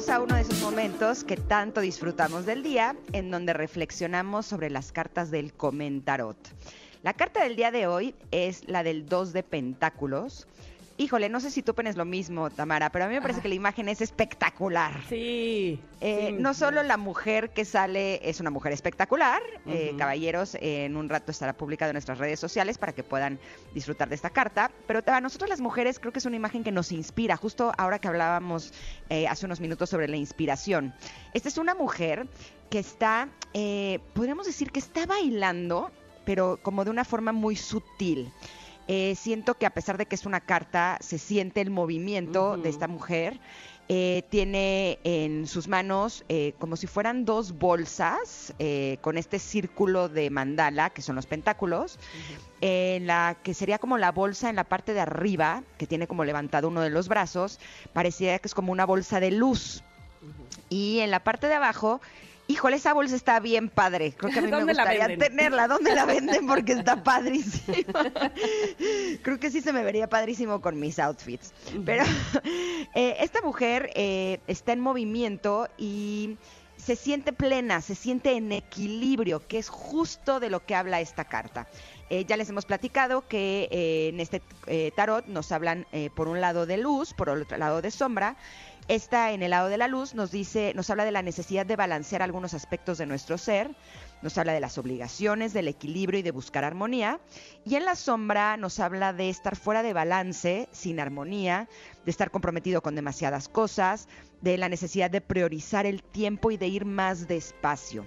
Llegamos a uno de esos momentos que tanto disfrutamos del día, en donde reflexionamos sobre las cartas del comentarot. La carta del día de hoy es la del 2 de pentáculos. Híjole, no sé si tú pones lo mismo, Tamara, pero a mí me parece que la imagen es espectacular. Sí. Eh, sí. no solo la mujer que sale es una mujer espectacular, eh, caballeros, eh, en un rato estará publicada en nuestras redes sociales para que puedan disfrutar de esta carta, pero para nosotros las mujeres creo que es una imagen que nos inspira, justo ahora que hablábamos eh, hace unos minutos sobre la inspiración. Esta es una mujer que está, podríamos decir que está bailando, pero como de una forma muy sutil. Eh, siento que a pesar de que es una carta, se siente el movimiento de esta mujer. Eh, tiene en sus manos eh, como si fueran dos bolsas eh, con este círculo de mandala, que son los pentáculos, en la que sería como la bolsa en la parte de arriba, que tiene como levantado uno de los brazos, parecía que es como una bolsa de luz. Y en la parte de abajo, híjole, esa bolsa está bien padre. Creo que a mí me ¿Dónde la gustaría venden? tenerla. ¿Dónde la venden? Porque está padrísima. Creo que sí se me vería padrísimo con mis outfits. Pero eh, esta mujer eh, está en movimiento y se siente plena, se siente en equilibrio, que es justo de lo que habla esta carta. Eh, ya les hemos platicado que eh, en este eh, tarot nos hablan por un lado de luz, por otro lado de sombra. Esta en el lado de la luz nos dice, nos habla de la necesidad de balancear algunos aspectos de nuestro ser, nos habla de las obligaciones, del equilibrio y de buscar armonía. Y en la sombra nos habla de estar fuera de balance, sin armonía, de estar comprometido con demasiadas cosas, de la necesidad de priorizar el tiempo y de ir más despacio.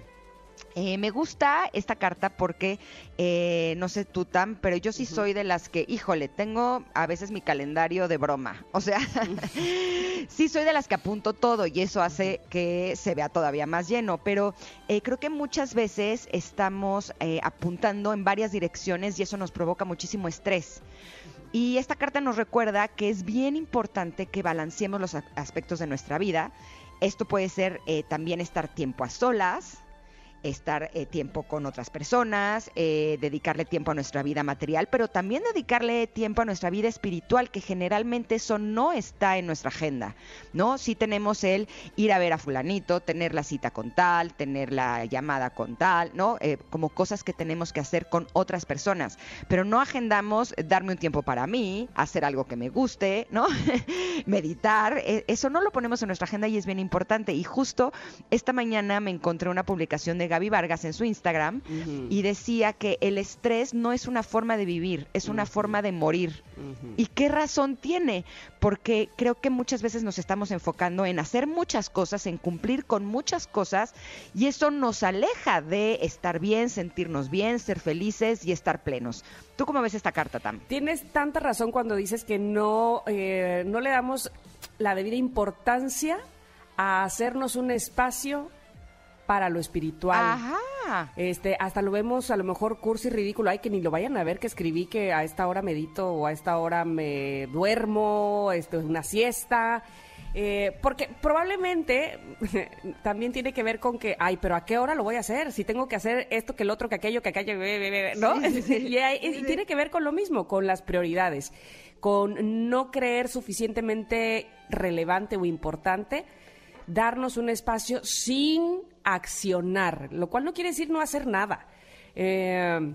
Eh, me gusta esta carta porque, eh, no sé tú, Tam, pero yo sí soy de las que, híjole, tengo a veces mi calendario de broma. O sea, sí soy de las que apunto todo y eso hace que se vea todavía más lleno. Pero eh, creo que muchas veces estamos eh, apuntando en varias direcciones y eso nos provoca muchísimo estrés. Y esta carta nos recuerda que es bien importante que balanceemos los aspectos de nuestra vida. Esto puede ser eh, también estar tiempo a solas, estar eh, tiempo con otras personas, eh, dedicarle tiempo a nuestra vida material, pero también dedicarle tiempo a nuestra vida espiritual, que generalmente eso no está en nuestra agenda, ¿no? Sí tenemos el ir a ver a fulanito, tener la cita con tal, tener la llamada con tal, ¿no? Eh, como cosas que tenemos que hacer con otras personas, pero no agendamos darme un tiempo para mí, hacer algo que me guste, ¿no? Meditar, eso no lo ponemos en nuestra agenda y es bien importante. Y justo esta mañana me encontré una publicación de Gaby Vargas en su Instagram y decía que el estrés no es una forma de vivir, es una forma de morir. ¿Y qué razón tiene? Porque creo que muchas veces nos estamos enfocando en hacer muchas cosas, en cumplir con muchas cosas, y eso nos aleja de estar bien, sentirnos bien, ser felices y estar plenos. ¿Tú cómo ves esta carta, Tam? Tienes tanta razón cuando dices que no, eh, no le damos la debida importancia a hacernos un espacio para lo espiritual. Ajá. Este, hasta lo vemos a lo mejor cursi y ridículo, ay que ni lo vayan a ver que escribí que a esta hora medito o a esta hora me duermo, esto es una siesta. Eh, porque probablemente también tiene que ver con que, ay, pero ¿a qué hora lo voy a hacer? Si tengo que hacer esto, que el otro, que aquello, que aquello, ¿no? Sí, sí, sí. y, tiene que ver con lo mismo, con las prioridades, con no creer suficientemente relevante o importante, darnos un espacio sin accionar, lo cual no quiere decir no hacer nada. Eh,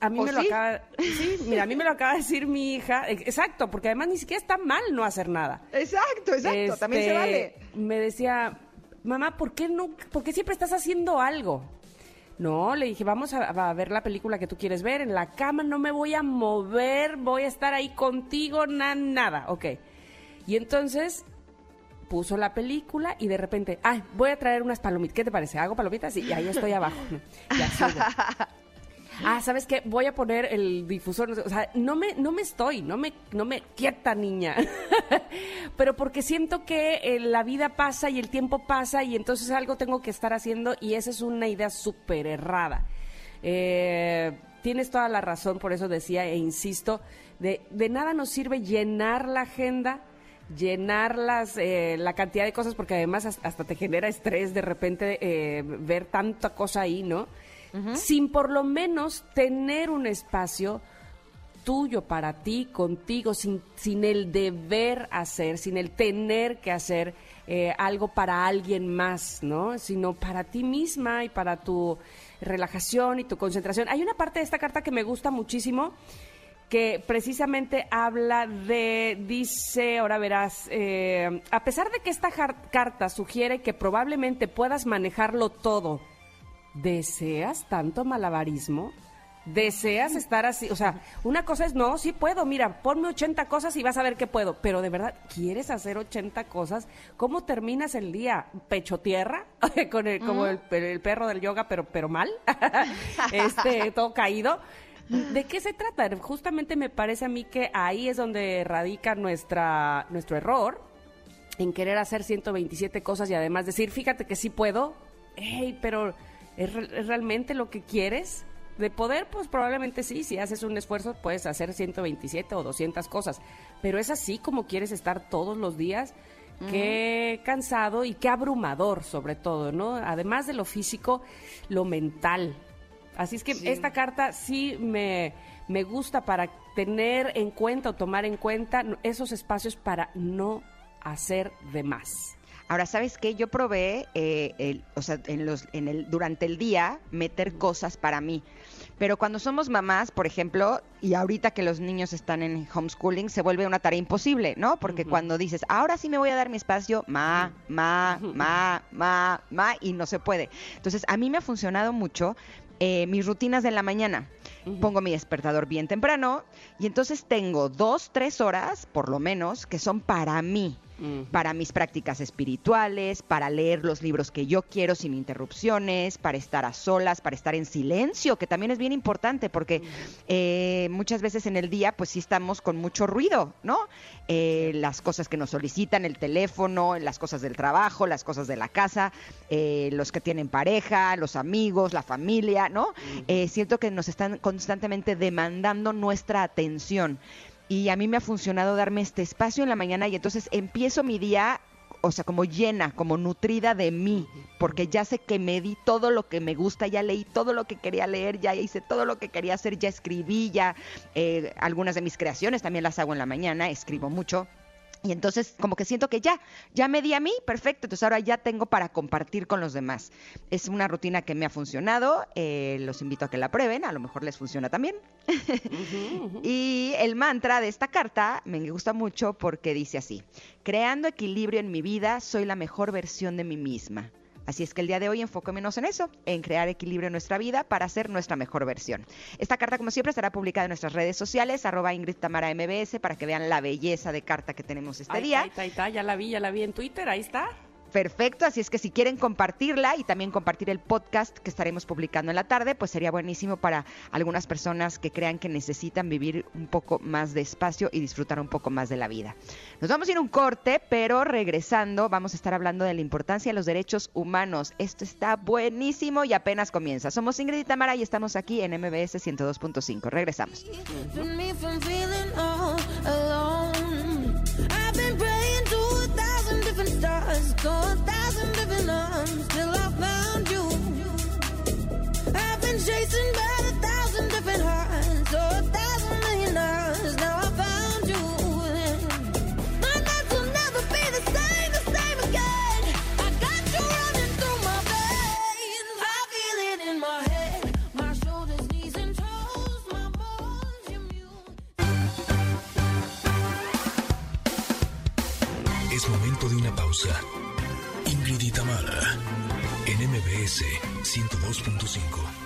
a mí ¿O me lo acaba, sí, mira, a mí me lo acaba de decir mi hija, eh, exacto, porque además ni siquiera está mal no hacer nada. Exacto, exacto, también se Este, vale. Me decía, mamá, ¿por qué no, por qué siempre estás haciendo algo? No, le dije, vamos a, a ver la película que tú quieres ver. En la cama no me voy a mover, voy a estar ahí contigo, na- nada. Ok. Y entonces puso la película y de repente, ay, voy a traer unas palomitas. ¿Qué te parece? ¿Hago palomitas? Y ahí estoy abajo. Ya sigo. ah, ¿sabes qué? Voy a poner el difusor. O sea, no me, no me estoy, no me, no me quieta, niña. Pero porque siento que eh, la vida pasa y el tiempo pasa y entonces algo tengo que estar haciendo y esa es una idea súper errada. Eh, tienes toda la razón, por eso decía e insisto, de, de nada nos sirve llenar la agenda llenar las, eh, la cantidad de cosas, porque además hasta te genera estrés de repente eh, ver tanta cosa ahí, ¿no? Sin por lo menos tener un espacio tuyo para ti, contigo, sin, sin el deber hacer, sin el tener que hacer eh, algo para alguien más, ¿no? Sino para ti misma y para tu relajación y tu concentración. Hay una parte de esta carta que me gusta muchísimo que precisamente habla de, dice, ahora verás, eh, a pesar de que esta carta sugiere que probablemente puedas manejarlo todo, ¿deseas tanto malabarismo? ¿Deseas estar así? O sea, una cosa es, no, sí puedo, mira, ponme 80 cosas y vas a ver qué puedo, pero de verdad, ¿quieres hacer 80 cosas? ¿Cómo terminas el día? ¿Pecho tierra? Con el, como el, el, perro del yoga, pero, pero mal, este, todo caído. ¿De qué se trata? Justamente me parece a mí que ahí es donde radica nuestra, nuestro error en querer hacer 127 cosas y además decir, fíjate que sí puedo, hey, pero ¿es, realmente lo que quieres? De poder, pues probablemente sí, si haces un esfuerzo puedes hacer 127 o 200 cosas, pero es así como quieres estar todos los días. Qué cansado y qué abrumador sobre todo, ¿no? Además de lo físico, lo mental, Así es que esta carta sí me, gusta para tener en cuenta o tomar en cuenta esos espacios para no hacer de más. Ahora, ¿sabes qué? Yo probé, eh, el, o sea, en los, en el, durante el día, meter cosas para mí. Pero cuando somos mamás, por ejemplo, y ahorita que los niños están en homeschooling, se vuelve una tarea imposible, ¿no? Porque cuando dices, ahora sí me voy a dar mi espacio, ma, ma, ma, ma, ma, y no se puede. Entonces, a mí me ha funcionado mucho eh, mis rutinas de la mañana. Pongo mi despertador bien temprano y entonces tengo dos, tres horas, por lo menos, que son para mí para mis prácticas espirituales, para leer los libros que yo quiero sin interrupciones, para estar a solas, para estar en silencio, que también es bien importante porque eh, muchas veces en el día pues sí estamos con mucho ruido, ¿no? Eh, las cosas que nos solicitan, el teléfono, las cosas del trabajo, las cosas de la casa, eh, los que tienen pareja, los amigos, la familia, ¿no? siento que nos están constantemente demandando nuestra atención y a mí me ha funcionado darme este espacio en la mañana y entonces empiezo mi día o sea, como llena, como nutrida de mí, porque ya sé que me di todo lo que me gusta, ya leí todo lo que quería leer, ya hice todo lo que quería hacer, ya escribí, ya eh, algunas de mis creaciones también las hago en la mañana, escribo mucho. Y entonces como que siento que ya, ya me di a mí, perfecto, entonces ahora ya tengo para compartir con los demás. Es una rutina que me ha funcionado, eh, los invito a que la prueben, a lo mejor les funciona también. y el mantra de esta carta me gusta mucho porque dice así, creando equilibrio en mi vida, soy la mejor versión de mí misma. Así es que el día de hoy enfóquenos en eso, en crear equilibrio en nuestra vida para ser nuestra mejor versión. Esta carta, como siempre, estará publicada en nuestras redes sociales, arroba Ingrid Tamara MBS, para que vean la belleza de carta que tenemos este día. Ahí está, ahí está, ya la vi, ya la vi en Twitter, ahí está. Perfecto, así es que si quieren compartirla y también compartir el podcast que estaremos publicando en la tarde, pues sería buenísimo para algunas personas que crean que necesitan vivir un poco más de espacio y disfrutar un poco más de la vida. Nos vamos a ir un corte, pero regresando vamos a estar hablando de la importancia de los derechos humanos. Esto está buenísimo y apenas comienza. Somos Ingrid y Tamara y estamos aquí en MBS 102.5. Regresamos. To a thousand different arms till I found you. I've been chasing by a thousand different hearts, so a thousand million hours. Now I found you. My nights will never be the same, the same again. I got you running through my veins. I feel it in my head, my shoulders, knees, and toes, my bones, your mute. Es momento de una pausa. Ingrid en MBS 102.5.